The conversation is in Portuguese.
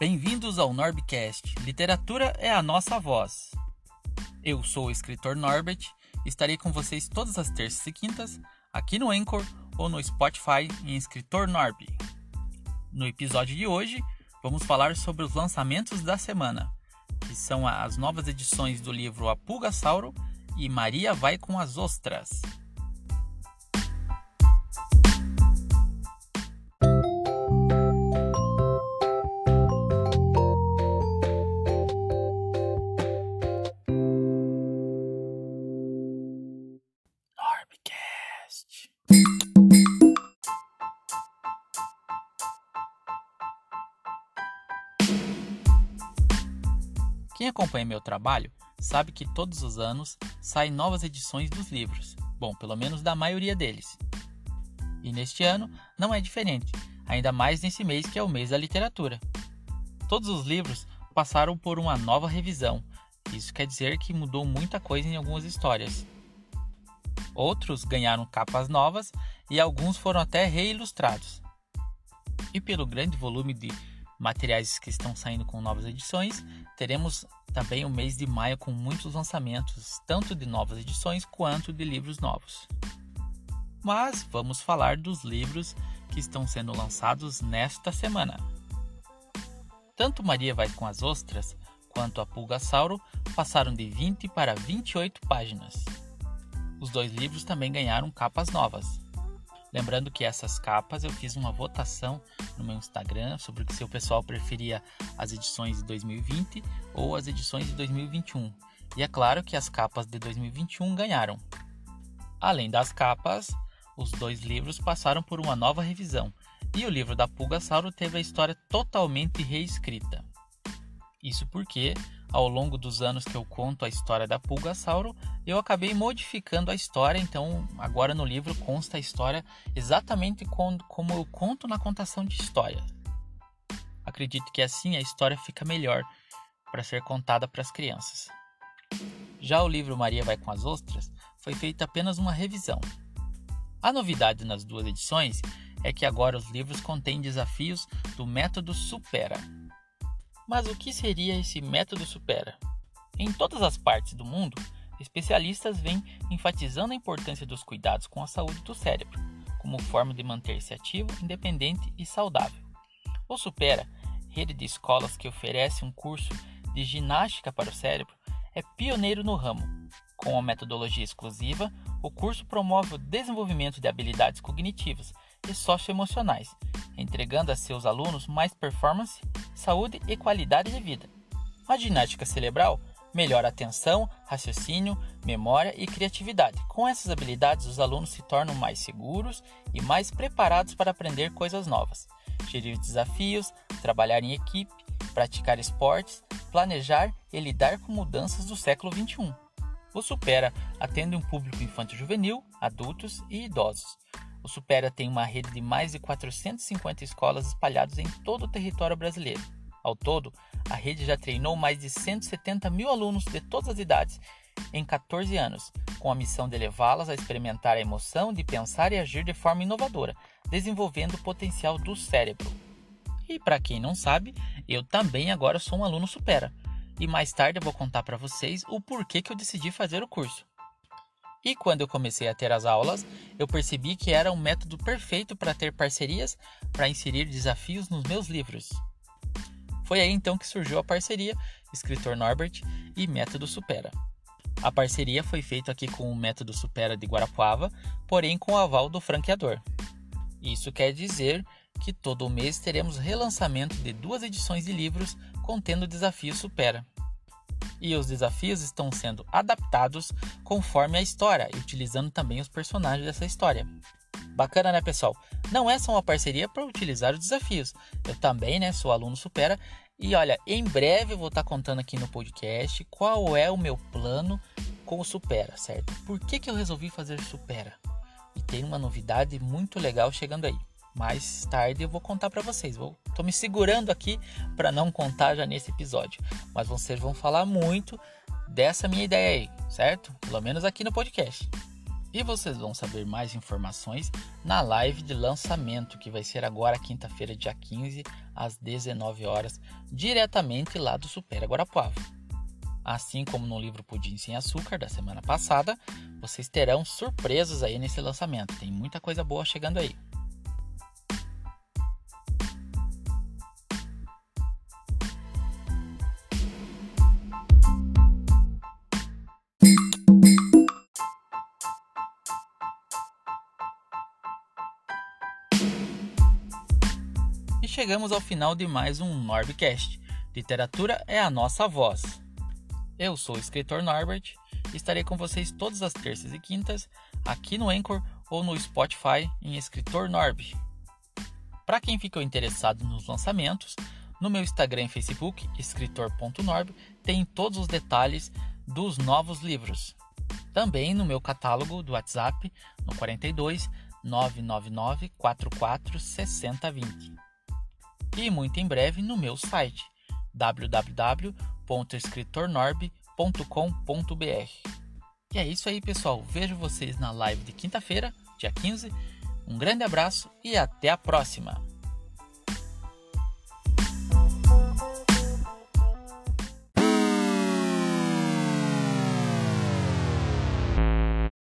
Bem-vindos ao Norbcast. Literatura é a nossa voz. Eu sou o escritor Norbert e estarei com vocês todas as terças e quintas aqui no Anchor ou no Spotify em Escritor Norb. No episódio de hoje, vamos falar sobre os lançamentos da semana, que são as novas edições do livro A Pulga Sauro e Maria vai com as ostras. Quem acompanha meu trabalho sabe que todos os anos saem novas edições dos livros, bom, pelo menos da maioria deles. E neste ano não é diferente, ainda mais nesse mês que é o mês da literatura. Todos os livros passaram por uma nova revisão, isso quer dizer que mudou muita coisa em algumas histórias. Outros ganharam capas novas e alguns foram até reilustrados. E pelo grande volume de materiais que estão saindo com novas edições, teremos também o mês de maio com muitos lançamentos, tanto de novas edições quanto de livros novos. Mas vamos falar dos livros que estão sendo lançados nesta semana. Tanto Maria vai com as ostras quanto a Pulgasauro passaram de 20 para 28 páginas. Os dois livros também ganharam capas novas. Lembrando que essas capas eu fiz uma votação no meu Instagram sobre se o pessoal preferia as edições de 2020 ou as edições de 2021. E é claro que as capas de 2021 ganharam. Além das capas, os dois livros passaram por uma nova revisão e o livro da Pulgasauro teve a história totalmente reescrita. Isso porque ao longo dos anos que eu conto a história da Pulgasauro, eu acabei modificando a história, então agora no livro consta a história exatamente como eu conto na contação de história. Acredito que assim a história fica melhor para ser contada para as crianças. Já o livro Maria vai com as ostras foi feita apenas uma revisão. A novidade nas duas edições é que agora os livros contêm desafios do método Supera, mas o que seria esse método Supera? Em todas as partes do mundo, especialistas vêm enfatizando a importância dos cuidados com a saúde do cérebro, como forma de manter-se ativo, independente e saudável. O Supera, rede de escolas que oferece um curso de ginástica para o cérebro, é pioneiro no ramo. Com a metodologia exclusiva, o curso promove o desenvolvimento de habilidades cognitivas e socioemocionais, entregando a seus alunos mais performance, saúde e qualidade de vida. A ginástica cerebral melhora atenção, raciocínio, memória e criatividade. Com essas habilidades, os alunos se tornam mais seguros e mais preparados para aprender coisas novas, gerir desafios, trabalhar em equipe, praticar esportes, planejar e lidar com mudanças do século XXI. O Supera atende um público infanto-juvenil, adultos e idosos. O Supera tem uma rede de mais de 450 escolas espalhadas em todo o território brasileiro. Ao todo, a rede já treinou mais de 170 mil alunos de todas as idades em 14 anos, com a missão de levá-las a experimentar a emoção de pensar e agir de forma inovadora, desenvolvendo o potencial do cérebro. E para quem não sabe, eu também agora sou um aluno Supera. E mais tarde eu vou contar para vocês o porquê que eu decidi fazer o curso. E quando eu comecei a ter as aulas, eu percebi que era um método perfeito para ter parcerias para inserir desafios nos meus livros. Foi aí então que surgiu a parceria Escritor Norbert e Método Supera. A parceria foi feita aqui com o Método Supera de Guarapuava, porém com o aval do franqueador. Isso quer dizer que todo mês teremos relançamento de duas edições de livros contendo o desafio Supera e os desafios estão sendo adaptados conforme a história utilizando também os personagens dessa história. Bacana, né, pessoal? Não é só uma parceria para utilizar os desafios. Eu também, né, sou aluno Supera e olha, em breve vou estar tá contando aqui no podcast qual é o meu plano com o Supera, certo? Por que, que eu resolvi fazer Supera? E tem uma novidade muito legal chegando aí mais tarde eu vou contar para vocês. Vou, tô me segurando aqui para não contar já nesse episódio, mas vocês vão falar muito dessa minha ideia aí, certo? Pelo menos aqui no podcast. E vocês vão saber mais informações na live de lançamento, que vai ser agora quinta-feira, dia 15, às 19 horas, diretamente lá do Supera Guarapuava. Assim como no livro Pudim Sem Açúcar da semana passada, vocês terão surpresas aí nesse lançamento. Tem muita coisa boa chegando aí. Chegamos ao final de mais um Norbcast. Literatura é a nossa voz. Eu sou o escritor Norbert e estarei com vocês todas as terças e quintas aqui no Anchor ou no Spotify em Escritor Norb. Para quem ficou interessado nos lançamentos, no meu Instagram e Facebook, escritor.norb, tem todos os detalhes dos novos livros. Também no meu catálogo do WhatsApp, no 42 999 44 6020 e muito em breve no meu site www.escritornorb.com.br. E é isso aí, pessoal. Vejo vocês na live de quinta-feira, dia 15. Um grande abraço e até a próxima!